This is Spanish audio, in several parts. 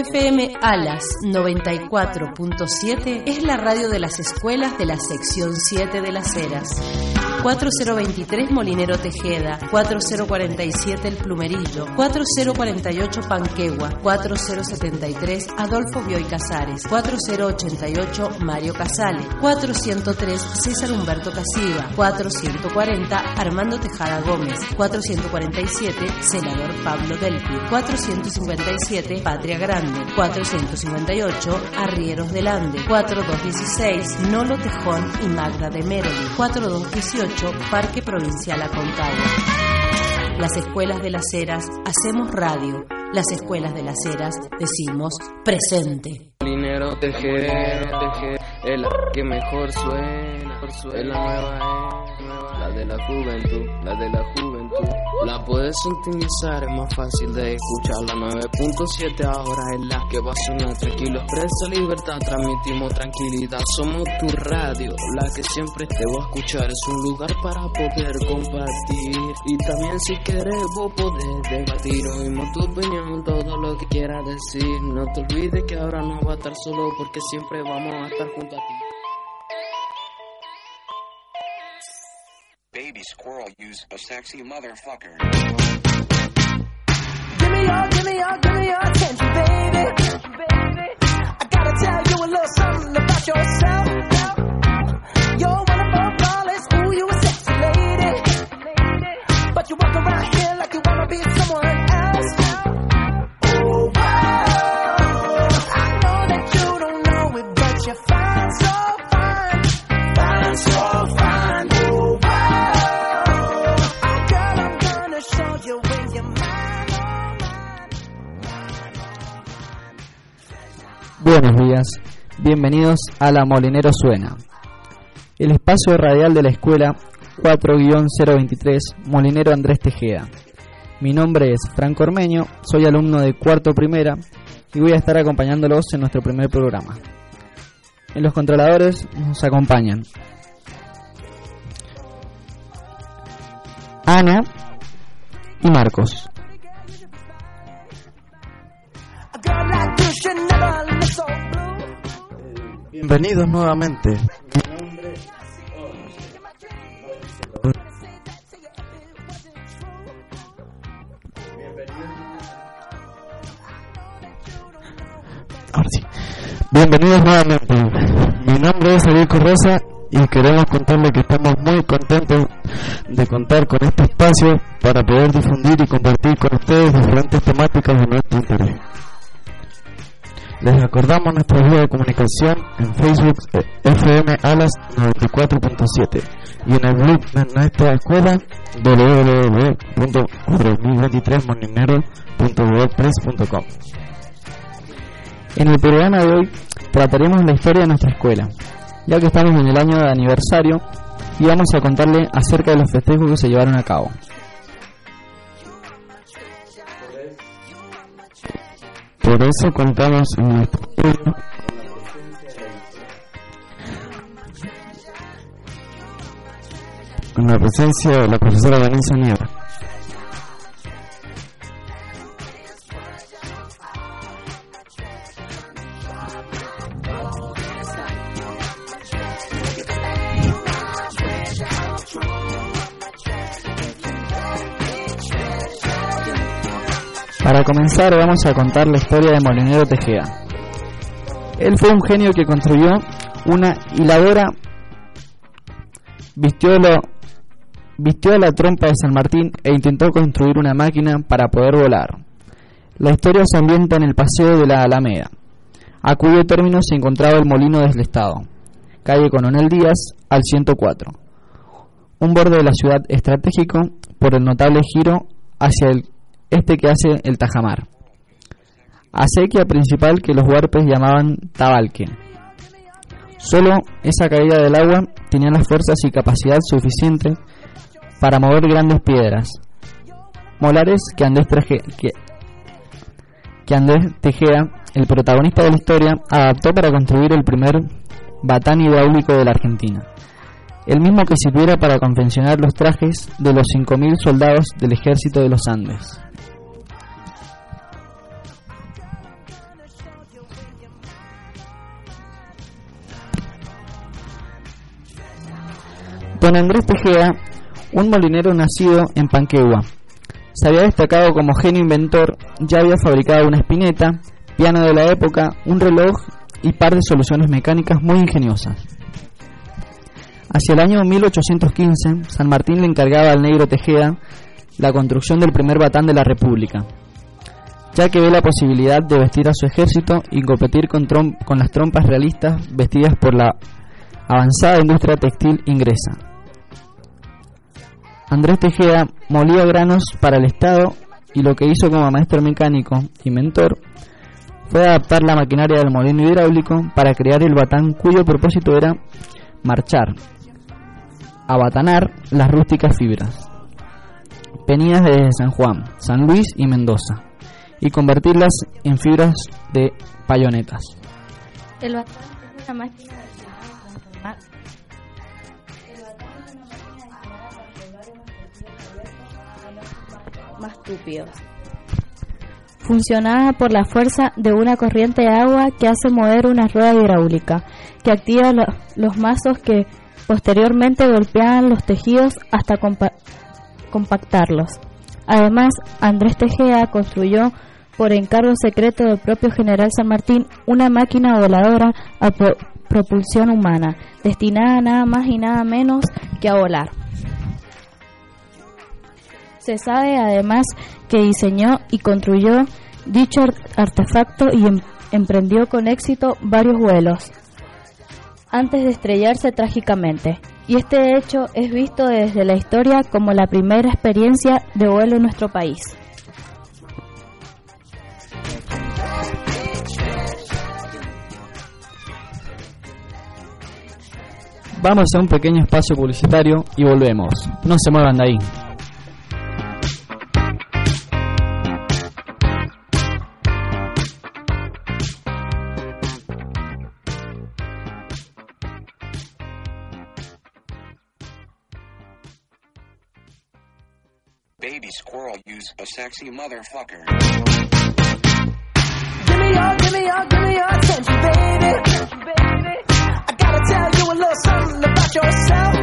FM Alas 94.7 es la radio de las escuelas de la sección 7 de las Heras. 4023 Molinero Tejeda, 4047 El Plumerillo, 4048 Panquegua, 4073 Adolfo Bioy Casares, 4088 Mario Casale, 403 César Humberto Casiva, 440 Armando Tejada Gómez, 447 Senador Pablo Delpi, 457 Patria Grande, 458 Arrieros del Ande, 4216 Nolo Tejón y Magda de Meroli, 4218 Parque Provincial Aconcagua. Las escuelas de las Heras hacemos radio. Las escuelas de las Heras decimos presente. Dinero el que mejor suena, es la nueva la de la juventud, la de la juventud. La puedes sintonizar, es más fácil de escuchar. La 9.7 ahora es la que va a sonar tranquilo. Expresa libertad, transmitimos tranquilidad. Somos tu radio, la que siempre te va a escuchar. Es un lugar para poder compartir. Y también si querés vos podés debatir. Oímos tu opinión, todo lo que quieras decir. No te olvides que ahora no va a estar solo porque siempre vamos a estar junto a ti. Baby squirrel use a sexy motherfucker. Give me your, give me your, give me your attention, baby. I gotta tell you a little something about yourself. You're wonderful, flawless, ooh, you a sexy lady. But you walk around here like bienvenidos a La Molinero Suena, el espacio radial de la escuela 4-023 Molinero Andrés Tejeda. Mi nombre es Franco Ormeño, soy alumno de cuarto primera y voy a estar acompañándolos en nuestro primer programa. En los controladores nos acompañan Ana y Marcos. Bienvenidos nuevamente. Ahora. Bienvenidos nuevamente. Mi nombre es Ariel Corrosa y queremos contarle que estamos muy contentos de contar con este espacio para poder difundir y compartir con ustedes diferentes temáticas de nuestro interés. Les recordamos nuestra vía de comunicación en Facebook eh, FM Alas 94.7 y en el blog de nuestra escuela www.2023moninero.wordpress.com En el programa de hoy trataremos la historia de nuestra escuela, ya que estamos en el año de aniversario y vamos a contarle acerca de los festejos que se llevaron a cabo. Por eso contamos en nuestro estudio con la presencia de la profesora Vanessa Nieva. Vamos a contar la historia de Molinero Tejeda. Él fue un genio que construyó una hiladora, vistió la trompa de San Martín e intentó construir una máquina para poder volar. La historia se ambienta en el paseo de la Alameda, a cuyo término se encontraba el molino del Estado, calle Coronel Díaz al 104, un borde de la ciudad estratégico por el notable giro hacia el este que hace el Tajamar. Acequia principal que los huarpes llamaban Tabalque. Solo esa caída del agua tenía las fuerzas y capacidad suficiente para mover grandes piedras. Molares que Andrés, Traje- que, que Andrés el protagonista de la historia, adaptó para construir el primer batán hidráulico de la Argentina el mismo que sirviera para confeccionar los trajes de los 5.000 soldados del ejército de los Andes. Don Andrés Tejeda, un molinero nacido en Panquegua, se había destacado como genio inventor, ya había fabricado una espineta, piano de la época, un reloj y par de soluciones mecánicas muy ingeniosas. Hacia el año 1815, San Martín le encargaba al negro Tejeda la construcción del primer batán de la República, ya que ve la posibilidad de vestir a su ejército y competir con, las trompas realistas vestidas por la avanzada industria textil inglesa. Andrés Tejeda molía granos para el Estado y lo que hizo como maestro mecánico y mentor fue adaptar la maquinaria del molino hidráulico para crear el batán cuyo propósito era marchar, abatanar las rústicas fibras, venidas desde San Juan, San Luis y Mendoza, y convertirlas en fibras de payonetas. El batán es una máquina a más túpidos. Funcionada por la fuerza de una corriente de agua que hace mover una rueda hidráulica, que activa lo- los mazos que posteriormente golpeaban los tejidos hasta compa- compactarlos. Además, Andrés Tejeda construyó por encargo secreto del propio general San Martín una máquina voladora a pro- propulsión humana, destinada nada más y nada menos que a volar. Se sabe además que diseñó y construyó dicho ar- artefacto y em- emprendió con éxito varios vuelos antes de estrellarse trágicamente. Y este hecho es visto desde la historia como la primera experiencia de vuelo en nuestro país. Vamos a un pequeño espacio publicitario y volvemos. No se muevan de ahí. A sexy motherfucker. Give me your, give me your, give me your attention, baby. I gotta tell you a little something about yourself.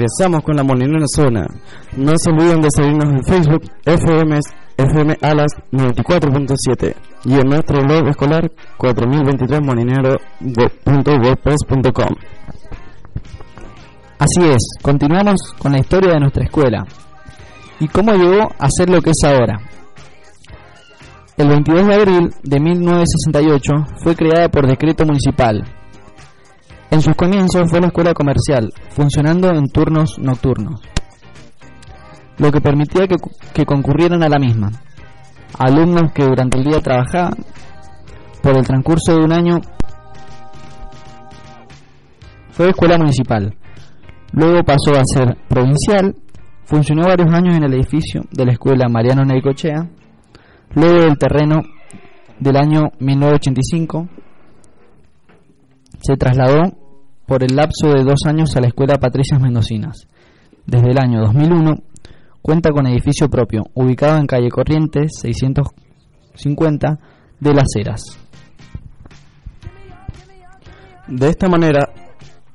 Regresamos con la Molinera Zona. No se olviden de seguirnos en Facebook, FM, FM Alas 94.7 y en nuestro blog escolar 4023molinero.wordpress.com. Así es, continuamos con la historia de nuestra escuela y cómo llegó a ser lo que es ahora. El 22 de abril de 1968 fue creada por decreto municipal. En sus comienzos fue una escuela comercial, funcionando en turnos nocturnos, lo que permitía que, que concurrieran a la misma alumnos que durante el día trabajaban. Por el transcurso de un año Fue escuela municipal. Luego pasó a ser provincial. Funcionó varios años en el edificio de la escuela Mariano Neicochea. Luego del terreno del año 1985 se trasladó por el lapso de dos años a la escuela Patricias Mendocinas. Desde el año 2001 cuenta con edificio propio, ubicado en calle Corrientes 650 de Las Heras. De esta manera,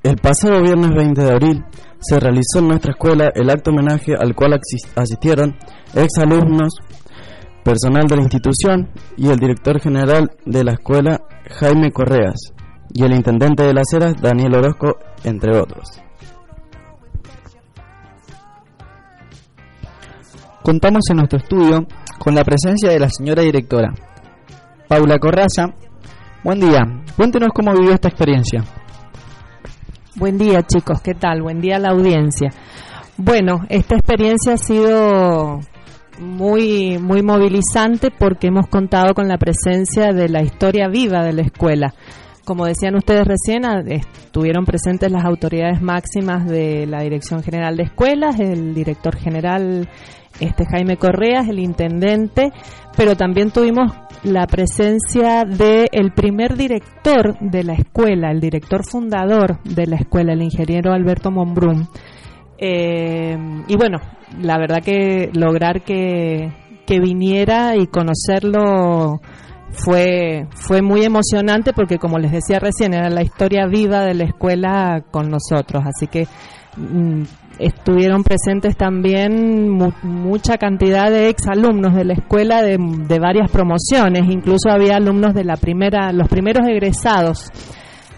el pasado viernes 20 de abril se realizó en nuestra escuela el acto homenaje al cual asis- asistieron exalumnos, personal de la institución y el director general de la escuela Jaime Correas y el intendente de Las Heras Daniel Orozco, entre otros. Contamos en nuestro estudio con la presencia de la señora directora, Paula Corraza. Buen día, cuéntenos cómo vivió esta experiencia. Buen día chicos, ¿qué tal? Buen día a la audiencia. Bueno, esta experiencia ha sido muy, muy movilizante porque hemos contado con la presencia de la historia viva de la escuela. Como decían ustedes recién, estuvieron presentes las autoridades máximas de la Dirección General de Escuelas, el director general este Jaime Correas, el intendente, pero también tuvimos la presencia del el primer director de la escuela, el director fundador de la escuela, el ingeniero Alberto Monbrum. Eh, y bueno, la verdad que lograr que, que viniera y conocerlo fue, fue muy emocionante porque como les decía recién, era la historia viva de la escuela con nosotros. Así que mm, estuvieron presentes también mu- mucha cantidad de exalumnos de la escuela de, de varias promociones, incluso había alumnos de la primera, los primeros egresados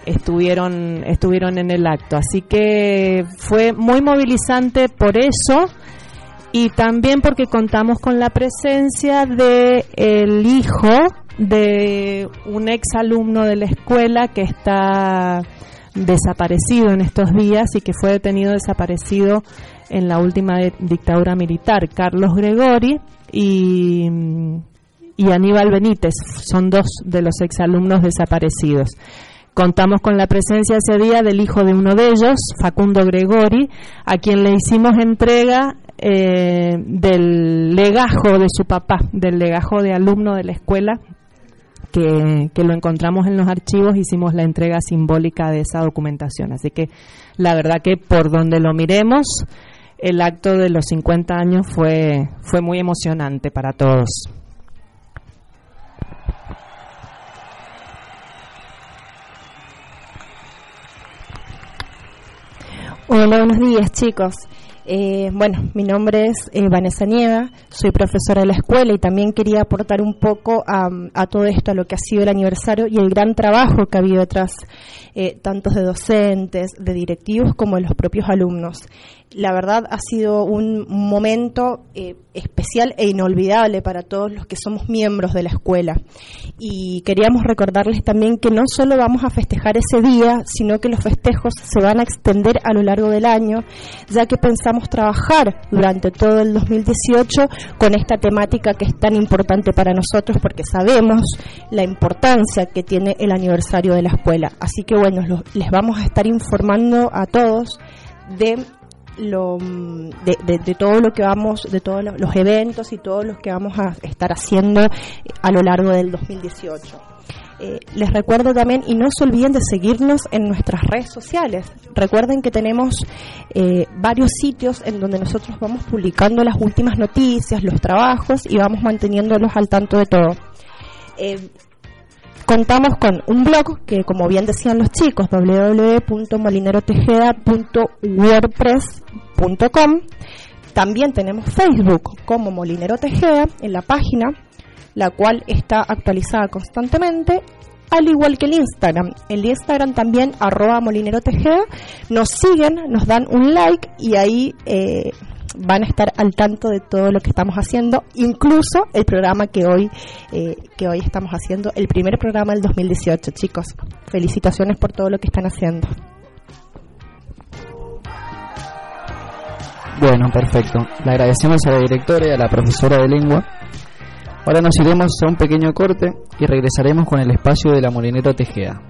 estuvieron estuvieron en el acto, así que fue muy movilizante por eso y también porque contamos con la presencia de el hijo de un ex alumno de la escuela que está desaparecido en estos días y que fue detenido desaparecido en la última dictadura militar, Carlos Gregori y, y Aníbal Benítez, son dos de los exalumnos desaparecidos. Contamos con la presencia ese día del hijo de uno de ellos, Facundo Gregori, a quien le hicimos entrega eh, del legajo de su papá, del legajo de alumno de la escuela, que, que lo encontramos en los archivos, hicimos la entrega simbólica de esa documentación. Así que la verdad que por donde lo miremos, el acto de los 50 años fue, fue muy emocionante para todos. Hola, buenos días chicos. Eh, bueno, mi nombre es eh, Vanessa Nieva, soy profesora de la escuela y también quería aportar un poco a, todo esto, a lo que ha sido el aniversario y el gran trabajo que ha habido detrás, eh, tantos de docentes, de directivos como de los propios alumnos. La verdad ha sido un momento eh, especial e inolvidable para todos los que somos miembros de la escuela. Y queríamos recordarles también que no solo vamos a festejar ese día, sino que los festejos se van a extender a lo largo del año, ya que pensamos trabajar durante todo el 2018 con esta temática que es tan importante para nosotros porque sabemos la importancia que tiene el aniversario de la escuela. Así que bueno, lo- les vamos a estar informando a todos de lo, de, todo lo que vamos, de todos lo- los eventos y todos los que vamos a estar haciendo a lo largo del 2018. Eh, les recuerdo también, y no se olviden de seguirnos en nuestras redes sociales. Recuerden que tenemos eh, varios sitios en donde nosotros vamos publicando las últimas noticias, los trabajos y vamos manteniéndolos al tanto de todo. Eh, contamos con un blog que, como bien decían los chicos, www.molinerotejeda.wordpress.com. También tenemos Facebook como Molinero Tejeda en la página, la cual está actualizada constantemente, al igual que el Instagram. El Instagram también, arroba Molinero Tejeda. Nos siguen, nos dan un like y ahí eh, van a estar al tanto de todo lo que estamos haciendo, incluso el programa que hoy, eh, que hoy estamos haciendo, el primer programa del 2018, chicos. Felicitaciones por todo lo que están haciendo. Bueno, perfecto. Le agradecemos a la directora y a la profesora de lengua. Ahora nos iremos a un pequeño corte y regresaremos con el espacio de la Molinero Tejeda.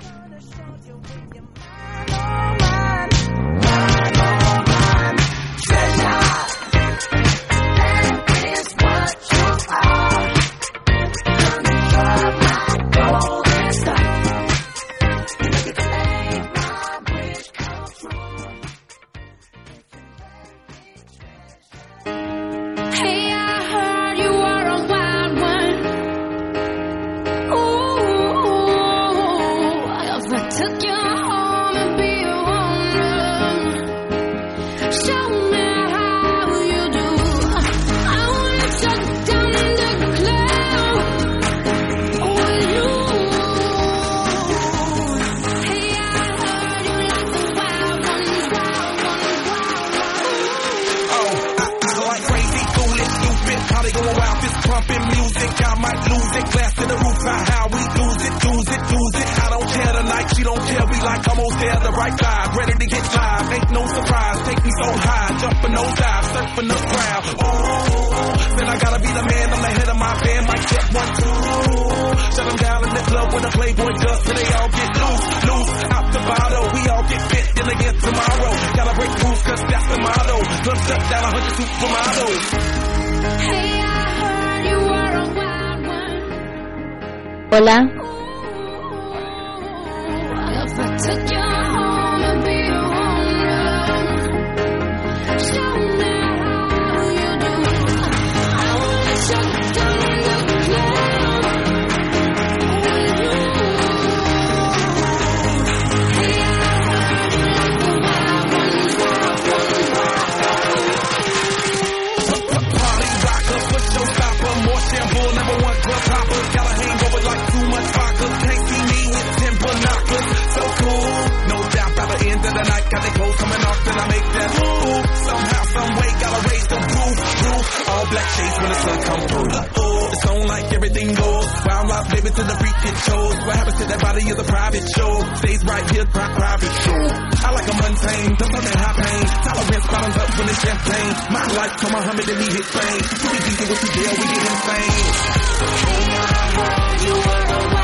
Hola. Oh, it's on like everything goes. Wild out, baby, to the freak it shows. What happens to that body is a private show. Stays right here, pri- private show. I like a mundane, don't talk that high pain. Tolerance bottoms up when it's champagne. My life to Muhammad and he hit fame. You be with you, deal, we get insane. Oh I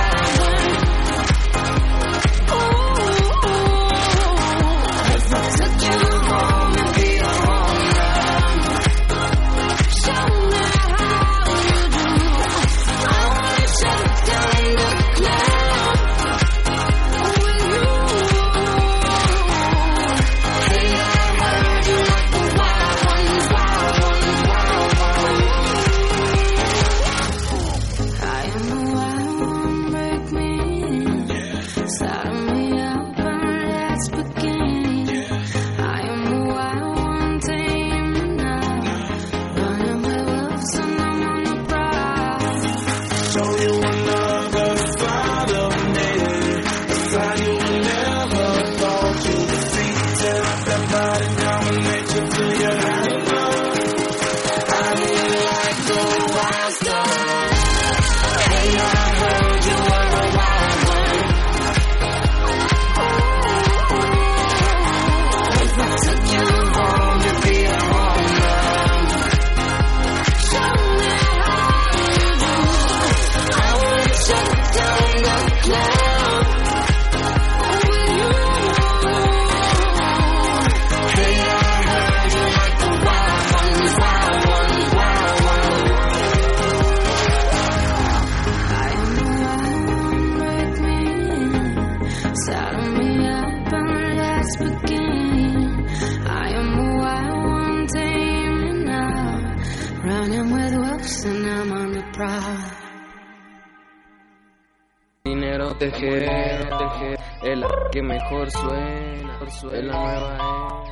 Dinero tejero, tejero, es la que mejor suena, es la nueva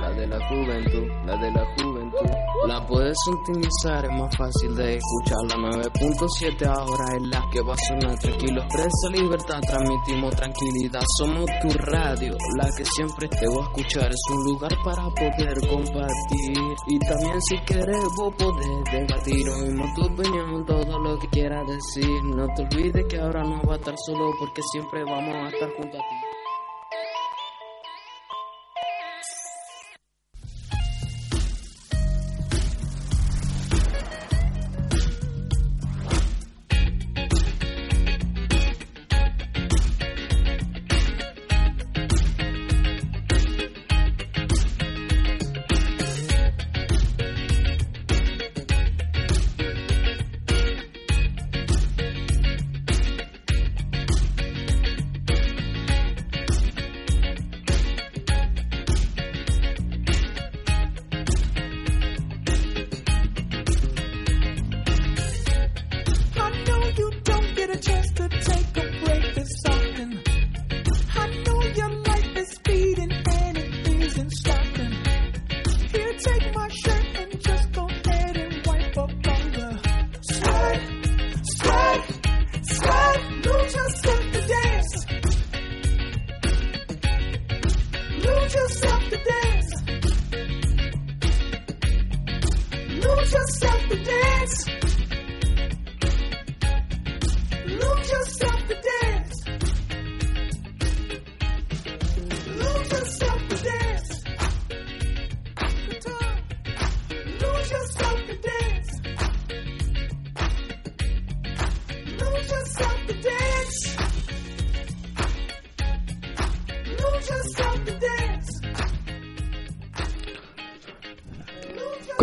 la de la juventud, la de la juventud. La puedes sintonizar, es más fácil de escuchar. La 9.7 ahora es la que va a sonar tranquilo. Expresa libertad, transmitimos tranquilidad. Somos tu radio, la que siempre te voy a escuchar. Es un lugar para poder compartir. Y también si quieres vos podés debatir. Oímos tu opinión, todo lo que quieras decir. No te olvides que ahora no va a estar solo porque siempre vamos a estar junto a ti.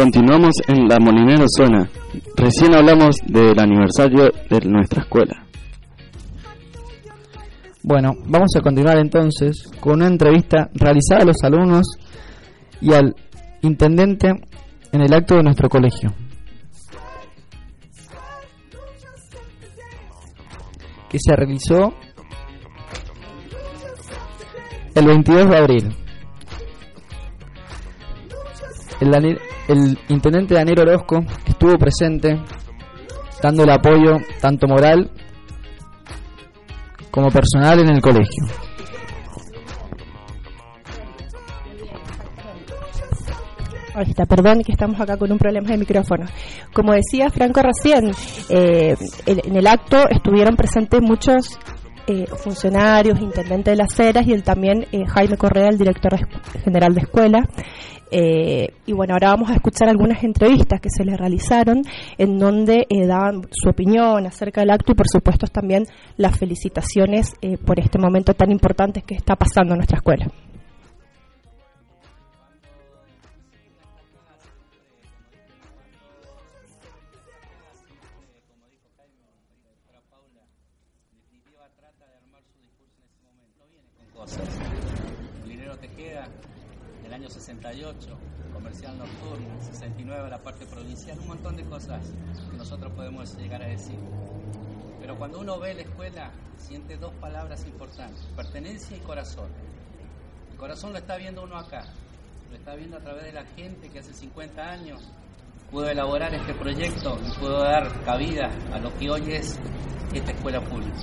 Continuamos en La Molinera Zona. Recién hablamos del aniversario de nuestra escuela. Bueno, vamos a continuar entonces con una entrevista realizada a los alumnos y al intendente en el acto de nuestro colegio. Que se realizó el 22 de abril. El intendente Daniel Orozco estuvo presente dando el apoyo tanto moral como personal en el colegio. Ahí está, perdón que estamos acá con un problema de micrófono. Como decía Franco recién, eh, en el acto estuvieron presentes muchos eh, funcionarios, intendente de las Heras y el también eh, Jaime Correa, el director general de escuela. Eh, y bueno, ahora vamos a escuchar algunas entrevistas que se le realizaron en donde eh, daban su opinión acerca del acto y por supuesto también las felicitaciones eh, por este momento tan importante que está pasando en nuestra escuela. 69 la parte provincial, un montón de cosas que nosotros podemos llegar a decir. Pero cuando uno ve la escuela, siente dos palabras importantes, pertenencia y corazón. El corazón lo está viendo uno acá, lo está viendo a través de la gente que hace 50 años pudo elaborar este proyecto y pudo dar cabida a lo que hoy es esta escuela pública.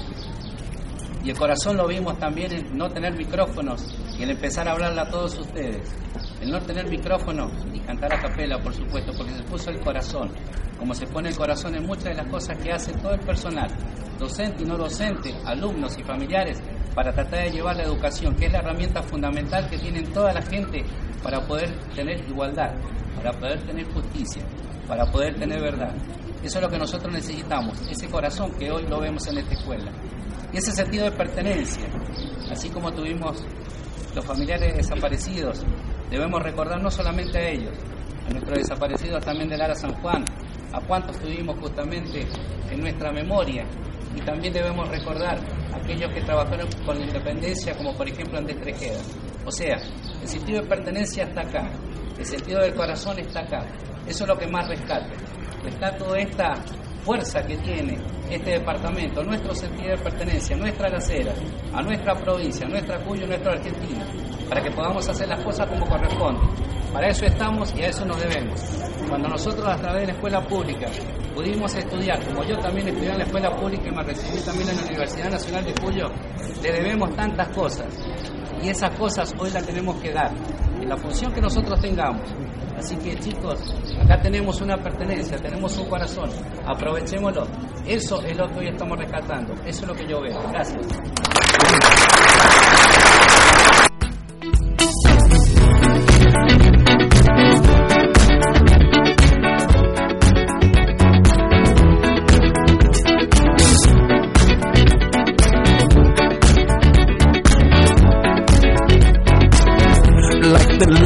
Y el corazón lo vimos también en no tener micrófonos y el empezar a hablarle a todos ustedes. El no tener micrófono y cantar a capela, por supuesto, porque se puso el corazón, como se pone el corazón en muchas de las cosas que hace todo el personal, docente y no docente, alumnos y familiares, para tratar de llevar la educación, que es la herramienta fundamental que tienen toda la gente para poder tener igualdad, para poder tener justicia, para poder tener verdad. Eso es lo que nosotros necesitamos, ese corazón que hoy lo vemos en esta escuela. Y ese sentido de pertenencia, así como tuvimos los familiares desaparecidos, debemos recordar no solamente a ellos, a nuestros desaparecidos también del Ara San Juan, a cuántos tuvimos justamente en nuestra memoria, y también debemos recordar a aquellos que trabajaron con la independencia, como por ejemplo Andrés Trejeda. O sea, el sentido de pertenencia está acá, el sentido del corazón está acá, eso es lo que más rescata. Está toda esta fuerza que tiene este departamento, nuestro sentido de pertenencia, nuestra lacera, a nuestra provincia, a nuestra Cuyo, a nuestra Argentina, para que podamos hacer las cosas como corresponde. Para eso estamos y a eso nos debemos. Cuando nosotros a través de la escuela pública pudimos estudiar, como yo también estudié en la escuela pública y me recibí también en la Universidad Nacional de Cuyo, le debemos tantas cosas y esas cosas hoy las tenemos que dar en la función que nosotros tengamos. Así que chicos, acá tenemos una pertenencia, tenemos un corazón, aprovechémoslo. Eso es lo que hoy estamos rescatando, eso es lo que yo veo. Gracias.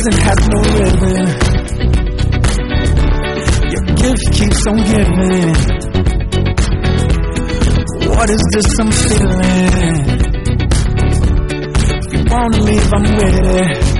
Present has no ribbon. Your gift keeps on giving. What is this I'm feeling? wanna leave, I'm with it.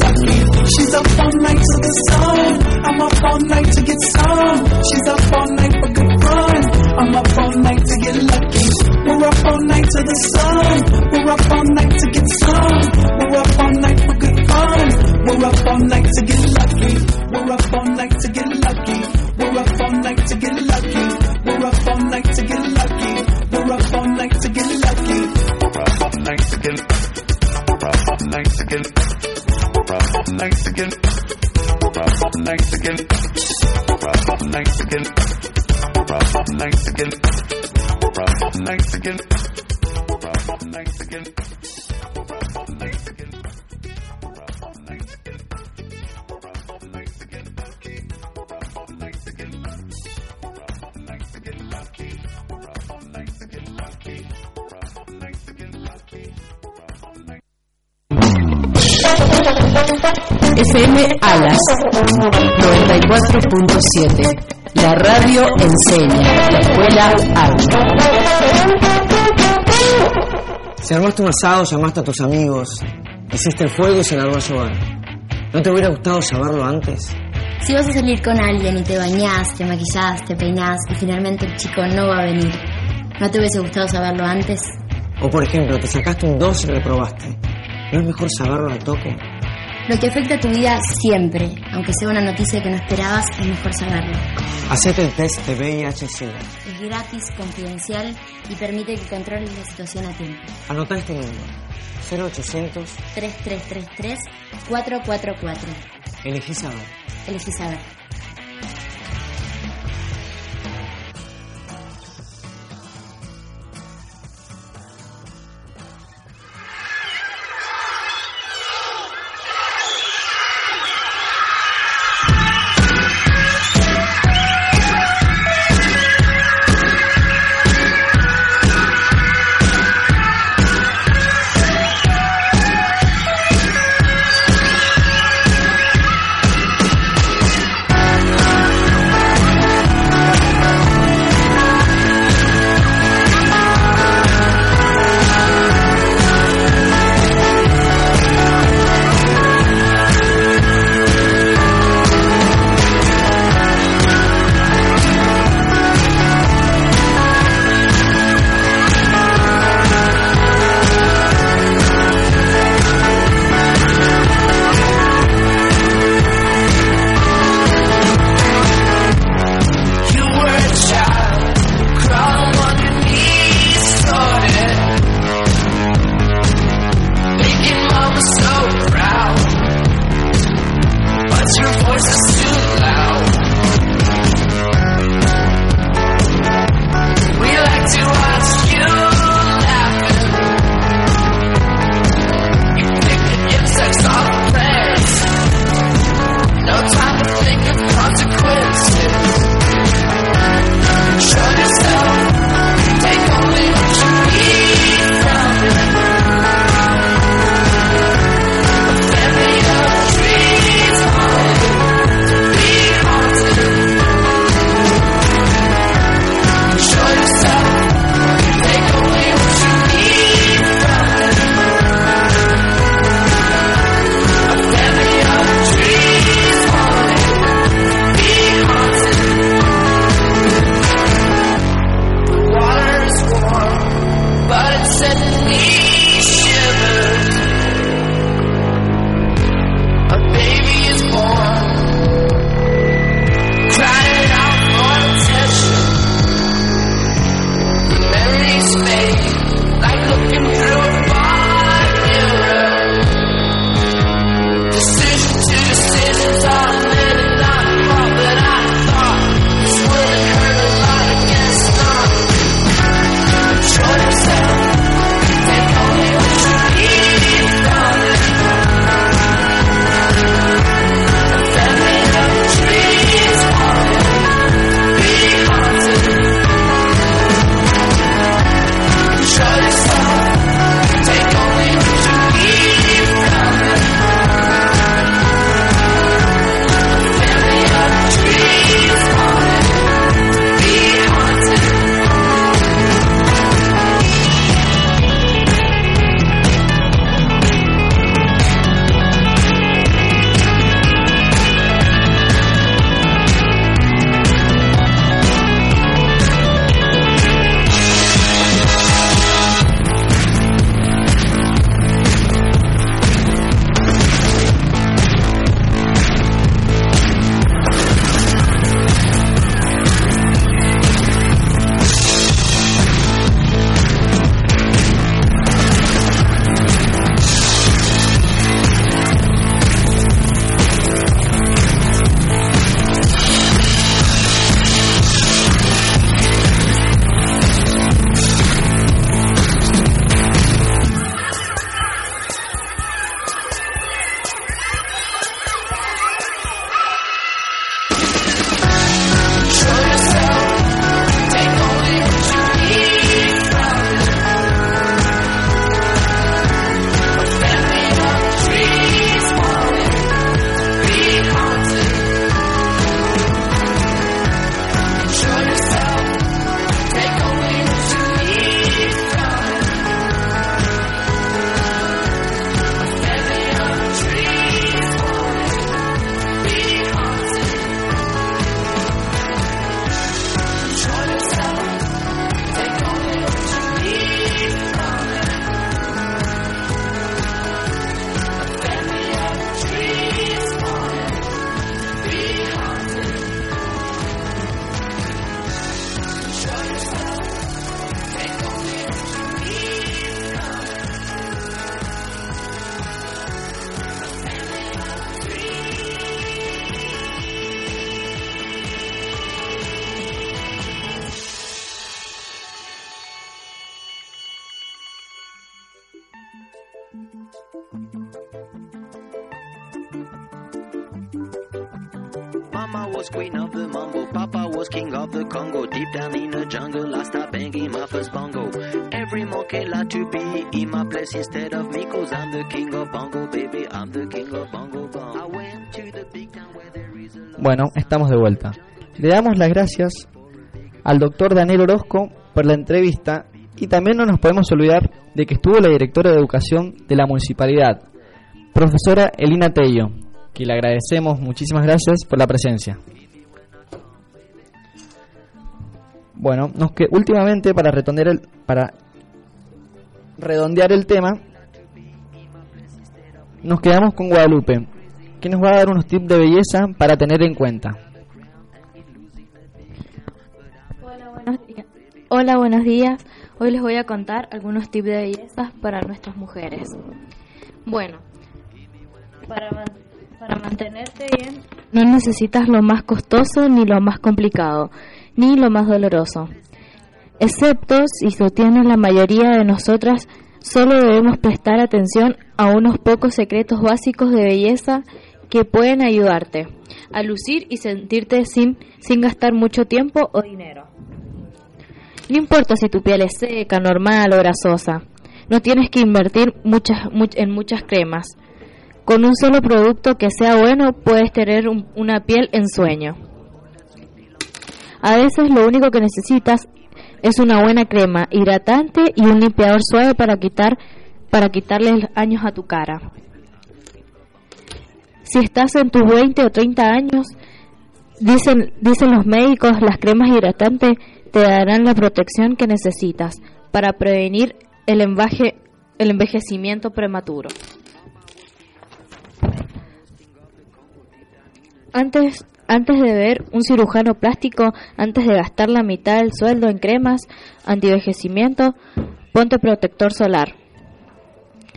La escuela armaste un asado, llamaste a tus amigos, hiciste el fuego y se largó a llover. ¿No te hubiera gustado saberlo antes? Si vas a salir con alguien y te bañás, te maquillás, te peinás y finalmente el chico no va a venir, ¿no te hubiese gustado saberlo antes? O por ejemplo, te sacaste un 2 y lo reprobaste. ¿No es mejor saberlo al toque? Lo que afecta a tu vida siempre, aunque sea una noticia que no esperabas, es mejor saberlo. Hacete el test de VIH-Sida. Es gratis, confidencial y permite que controles la situación a tiempo. Anota este número. 0800 3333 444. Elegí saber. Elegí saber. Mama was queen of the mambo, Papa was king of the Congo. Deep down in the jungle, I start banging my first bongo. Every monkey like to be in my place instead of me, cause I'm the king of bongo, baby. I'm the king of bongo bong. I went to the big town where there is a Bueno, estamos de vuelta. Le damos las gracias al doctor Daniel Orozco por la entrevista y también no nos podemos olvidar de que estuvo la directora de educación de la municipalidad, profesora Elina Tello, que le agradecemos muchísimas gracias por la presencia. Bueno, nos que últimamente para redondear el para redondear el tema nos quedamos con Guadalupe, que nos va a dar unos tips de belleza para tener en cuenta. Buenos días. Hola, buenos días. Hoy les voy a contar algunos tips de belleza para nuestras mujeres. Bueno, para, para mantenerte bien no necesitas lo más costoso ni lo más complicado, ni lo más doloroso. Excepto si lo tienen la mayoría de nosotras, solo debemos prestar atención a unos pocos secretos básicos de belleza que pueden ayudarte a lucir y sentirte sin, sin gastar mucho tiempo o dinero. No importa si tu piel es seca, normal o grasosa, no tienes que invertir muchas, much- en muchas cremas. Con un solo producto que sea bueno puedes tener un- una piel en sueño. A veces lo único que necesitas es una buena crema hidratante y un limpiador suave para quitar para quitarle años a tu cara. Si estás en tus 20 o 30 años, dicen, dicen los médicos, las cremas hidratantes te darán la protección que necesitas para prevenir el, envaje- el envejecimiento prematuro. Antes, antes de ver un cirujano plástico, antes de gastar la mitad del sueldo en cremas antivejecimiento, ponte protector solar.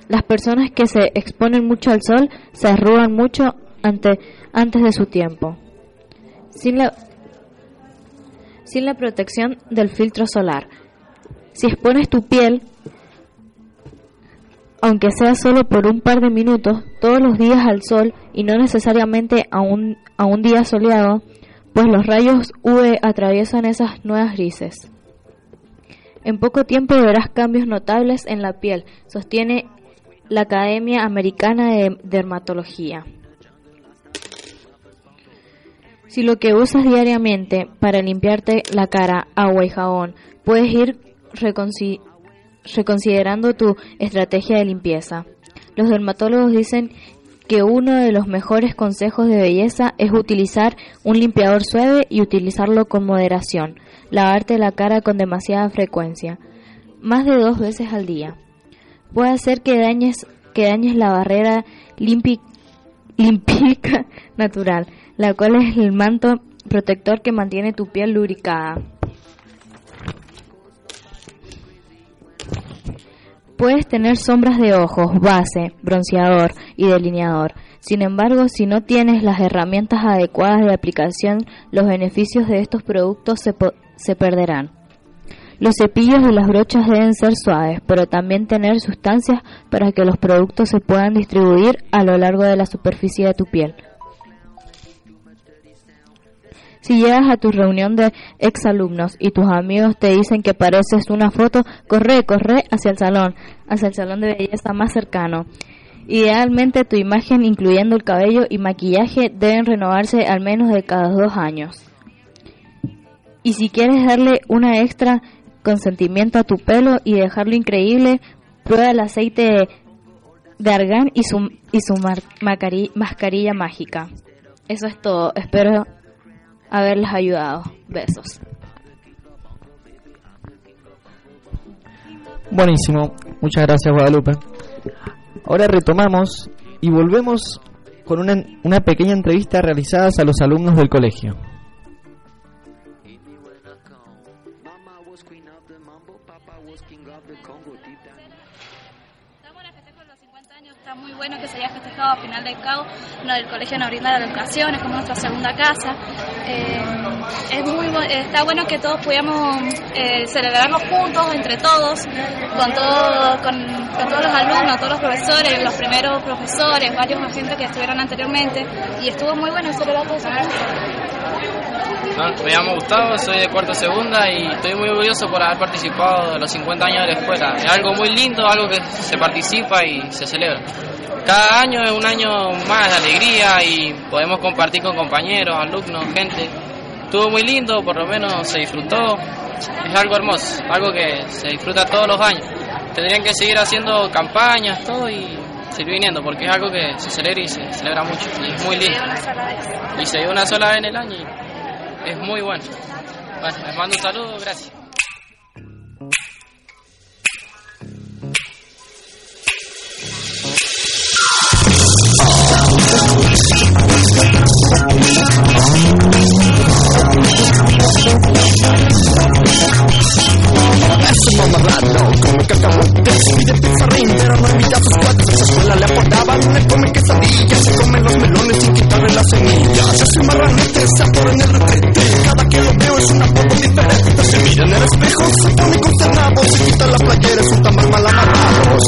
Las personas que se exponen mucho al sol se arrugan mucho ante- antes de su tiempo. Sin la, sin la protección del filtro solar. Si expones tu piel, aunque sea solo por un par de minutos, todos los días al sol y no necesariamente a un, a un día soleado, pues los rayos UV atraviesan esas nuevas grises. En poco tiempo verás cambios notables en la piel, sostiene la Academia Americana de Dermatología. Si lo que usas diariamente para limpiarte la cara, agua y jabón, puedes ir reconci- reconsiderando tu estrategia de limpieza. Los dermatólogos dicen que uno de los mejores consejos de belleza es utilizar un limpiador suave y utilizarlo con moderación. Lavarte la cara con demasiada frecuencia, más de dos veces al día. Puede hacer que dañes, que dañes la barrera límpica natural, la cual es el manto protector que mantiene tu piel lubricada. Puedes tener sombras de ojos, base, bronceador y delineador. Sin embargo, si no tienes las herramientas adecuadas de aplicación, los beneficios de estos productos se, se perderán. Los cepillos y las brochas deben ser suaves, pero también tener sustancias para que los productos se puedan distribuir a lo largo de la superficie de tu piel. Si llegas a tu reunión de exalumnos y tus amigos te dicen que pareces una foto, corre, corre hacia el salón, hacia el salón de belleza más cercano. Idealmente tu imagen, incluyendo el cabello y maquillaje, deben renovarse al menos de cada dos años. Y si quieres darle una extra consentimiento a tu pelo y dejarlo increíble, prueba el aceite de, argán y su, y su mascarilla mágica. Eso es todo. Espero haberles ayudado. Besos. Buenísimo, muchas gracias Guadalupe. Ahora retomamos y volvemos con una, una pequeña entrevista realizada a los alumnos del colegio. Haya festejado a final del cabo, el Colegio nos brinda la educación, es como nuestra segunda casa. Eh, es muy, está bueno que todos pudiéramos eh, celebrarlo juntos, entre todos, con, todo, con, todos los alumnos, todos los profesores, los primeros profesores, varios agentes que estuvieron anteriormente, y estuvo muy bueno celebrar todo eso. Me llamo Gustavo, soy de cuarto segunda y estoy muy orgulloso por haber participado de los 50 años de la escuela. Es algo muy lindo, algo que se participa y se celebra. Cada año es un año más de alegría y podemos compartir con compañeros, alumnos, gente. Estuvo muy lindo, por lo menos se disfrutó. Es algo hermoso, algo que se disfruta todos los años. Tendrían que seguir haciendo campañas, todo y seguir viniendo porque es algo que se celebra y se celebra mucho y es muy lindo. Y se dio una sola vez en el año y es muy bueno. Bueno, les mando un saludo, gracias. Es un mamarrano, come cacahuetes, pide pizarrín, pero no invita a sus cuates. En su escuela le aportaban, le come quesadillas, se come los melones sin quitarle las semillas. Es un marranete, se atora en el retrete, cada que lo veo es una foto diferente. Se mira en el espejo, se pone consternado, se quita la playera, es un tamal mal amarrado.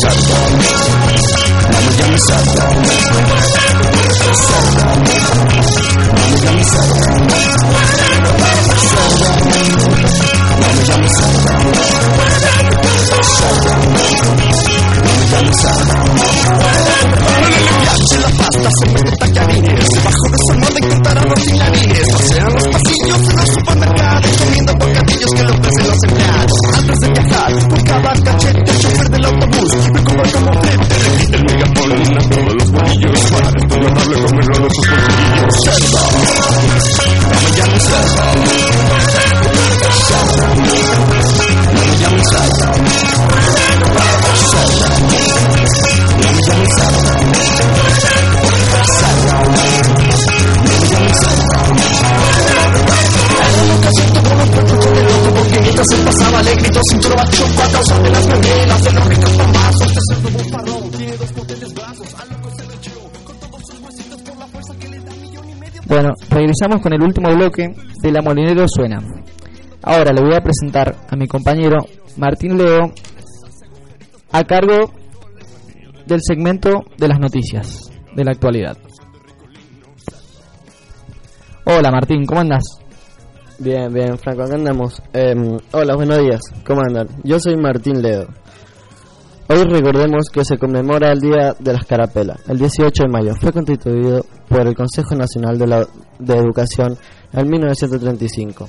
Thank you. Cachete chofer del autobús me como frente quita el megapolín a todos los bolillos Regresamos con el último bloque de La Molinero Suena. Ahora le voy a presentar a mi compañero Martín Leo a cargo del segmento de las noticias de la actualidad. Hola Martín, ¿cómo andas? Bien, bien, Franco, acá andamos. Em, hola, buenos días, ¿cómo andan? Yo soy Martín Ledo. Hoy recordemos que se conmemora el Día de la Escarapela. El 18 de mayo fue constituido por el Consejo Nacional de, la, de Educación en 1935.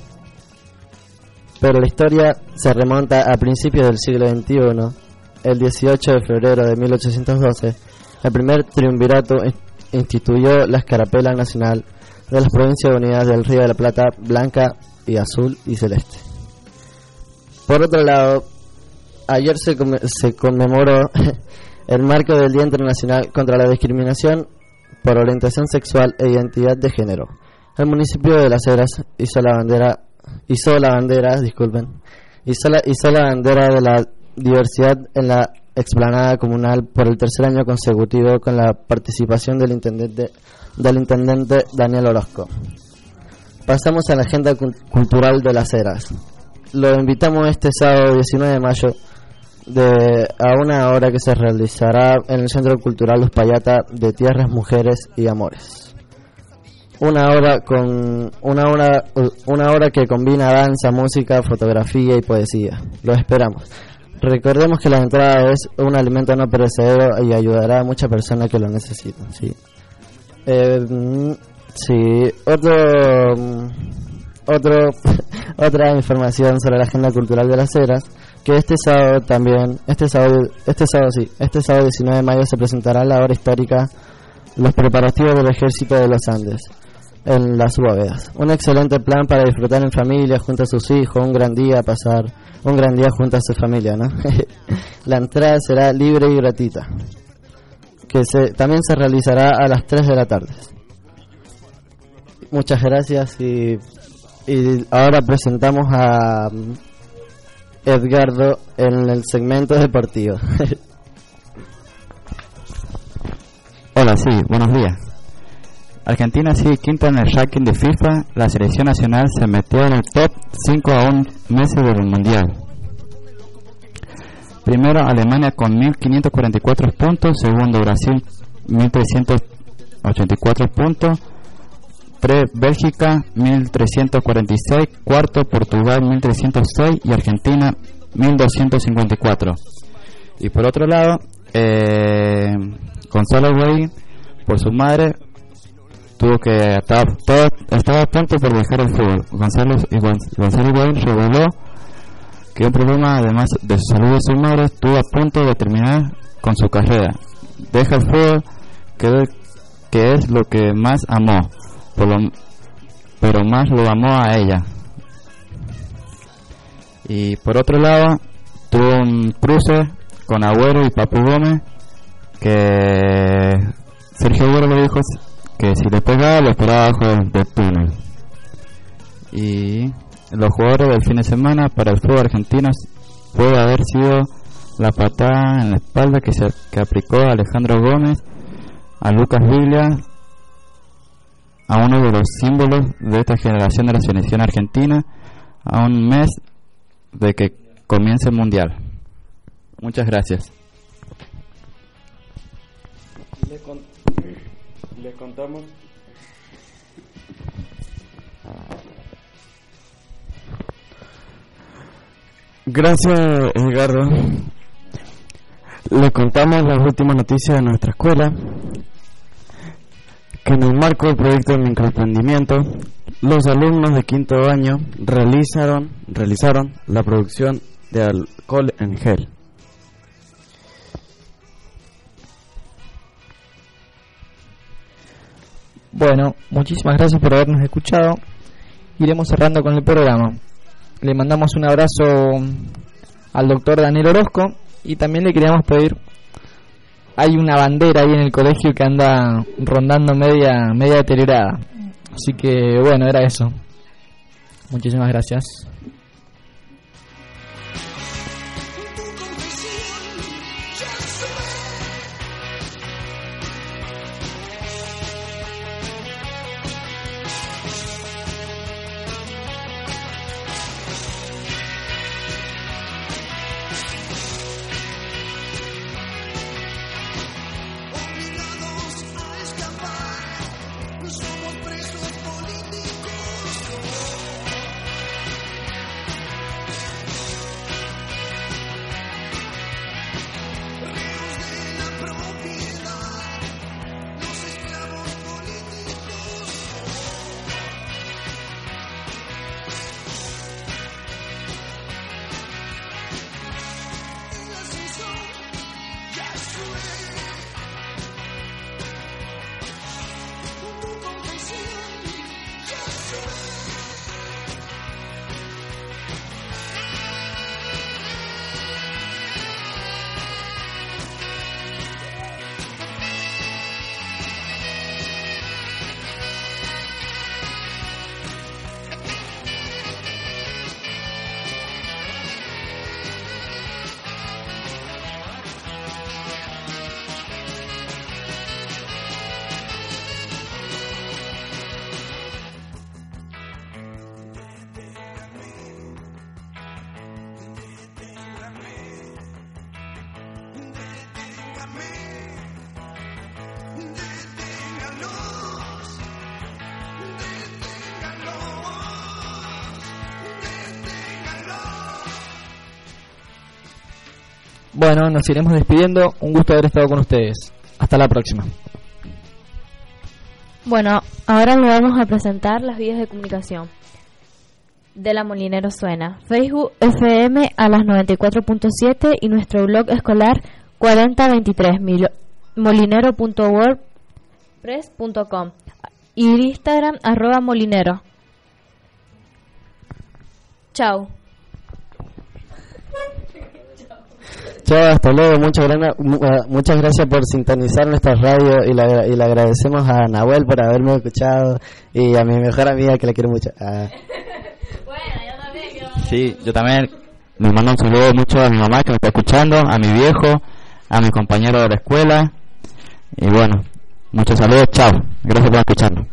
Pero la historia se remonta a principios del siglo XXI. El 18 de febrero de 1812, el primer triunvirato in- instituyó la Escarapela Nacional de las Provincias Unidas del Río de la Plata, blanca y azul y celeste. Por otro lado, ayer se, se conmemoró el marco del Día Internacional contra la Discriminación por Orientación Sexual e Identidad de Género. El municipio de Las Heras hizo la bandera, hizo la bandera, disculpen, hizo la, hizo la bandera de la diversidad en la explanada comunal por el tercer año consecutivo con la participación del intendente del intendente Daniel Orozco. Pasamos a la agenda cul- cultural de las Heras. Lo invitamos este sábado 19 de mayo de, a una hora que se realizará en el Centro Cultural Los Payata de Tierras, Mujeres y Amores. Una hora con una hora una hora que combina danza, música, fotografía y poesía. Lo esperamos. Recordemos que la entrada es un alimento no perecedero y ayudará a muchas personas que lo necesitan. Sí. Eh, sí. Otro otro otra información sobre la agenda cultural de las Heras que este sábado también este sábado este sábado sí este sábado 19 de mayo se presentará la hora histórica los preparativos del ejército de los Andes en las bóvedas. Un excelente plan para disfrutar en familia junto a sus hijos un gran día pasar un gran día junto a su familia no la entrada será libre y gratuita que se, también se realizará a las 3 de la tarde. Muchas gracias y y ahora presentamos a Edgardo en el segmento deportivo. Hola, sí, buenos días. Argentina sigue quinta en el ranking de FIFA. La selección nacional se metió en el top 5 a un meses del Mundial. Primero Alemania con 1.544 puntos. Segundo Brasil 1.384 puntos. Bélgica 1.346. Cuarto Portugal 1.306. Y Argentina 1.254. Y por otro lado, eh, Gonzalo Higuaín, por su madre, tuvo que estar todo, estaba a punto por dejar el fútbol. Gonzalo, y Gon- Gonzalo reveló que un problema además de su salud de su madre estuvo a punto de terminar con su carrera. Deja el fútbol, que, que es lo que más amó, lo- pero más lo amó a ella. Y por otro lado, tuvo un cruce con Agüero y Papu Gómez que Sergio Agüero le dijo que si le pegaba lo esperaba abajo del, túnel. Y los jugadores del fin de semana para el fútbol argentino puede haber sido la patada en la espalda que, se, que aplicó Alejandro Gómez a Lucas Biglia, a uno de los símbolos de esta generación de la selección argentina, a un mes de que comience el mundial. Muchas gracias. Le, con- le contamos. Gracias, Edgardo. Le contamos las últimas noticias de nuestra escuela. En el marco del proyecto de microemprendimiento, los alumnos de quinto año realizaron, realizaron la producción de alcohol en gel. Bueno, muchísimas gracias por habernos escuchado. Iremos cerrando con el programa. Le mandamos un abrazo al doctor Daniel Orozco y también le queríamos pedir, hay una bandera ahí en el colegio que anda rondando media, media deteriorada. Así que bueno, era eso. Muchísimas gracias. Bueno, nos iremos despidiendo. Un gusto haber estado con ustedes. Hasta la próxima. Bueno, ahora le vamos a presentar las vías de comunicación de la Molinero Suena. Facebook FM a las 94.7 y nuestro blog escolar 4023 milo- molinero.wordpress.com y Instagram arroba molinero. Chao. Chao, hasta luego. Muchas, eh, muchas gracias por sintonizar nuestra radio y, la- y le agradecemos a Nahuel por haberme escuchado y a mi mejor amiga que la quiero mucho. Ah, Sí, yo también le mando un saludo mucho a mi mamá que me está escuchando, a mi viejo, a mis compañeros de la escuela. Y bueno, Muchos saludos, chao. Gracias por escucharnos.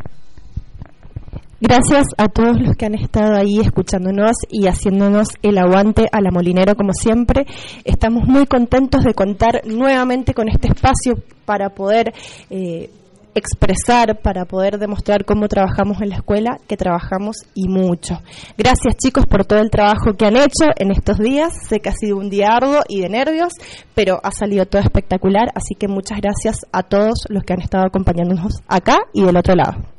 Gracias a todos los que han estado ahí escuchándonos y haciéndonos el aguante a la Molinero como siempre. Estamos muy contentos de contar nuevamente con este espacio para poder eh, expresar, para poder demostrar cómo trabajamos en la escuela, que trabajamos y mucho. Gracias chicos por todo el trabajo que han hecho en estos días. Sé que ha sido un día arduo y de nervios, pero ha salido todo espectacular, así que muchas gracias a todos los que han estado acompañándonos acá y del otro lado.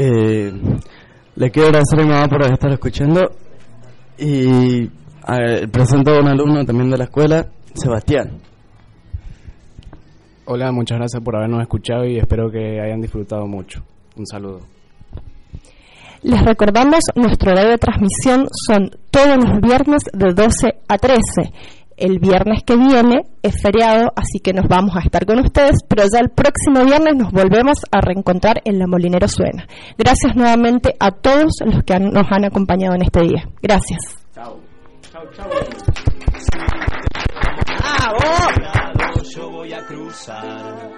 Eh, le quiero agradecer a mi mamá por estar escuchando y a ver, presento a un alumno también de la escuela, Sebastián. Hola, muchas gracias por habernos escuchado y espero que hayan disfrutado mucho. Un saludo. Les recordamos, nuestro horario de transmisión son todos los viernes de 12 a 13. El viernes que viene es feriado, así que nos vamos a estar con ustedes, pero ya el próximo viernes nos volvemos a reencontrar en La Molinero Suena. Gracias nuevamente a todos los que han- nos han acompañado en este día. Gracias. Chao. Chao, chao. Cuidado, yo voy a cruzar.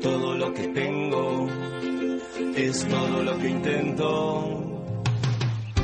Todo lo que tengo es todo lo que intento.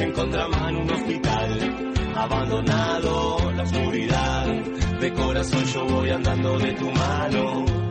en un hospital abandonado, la oscuridad. De corazón yo voy andando de tu mano.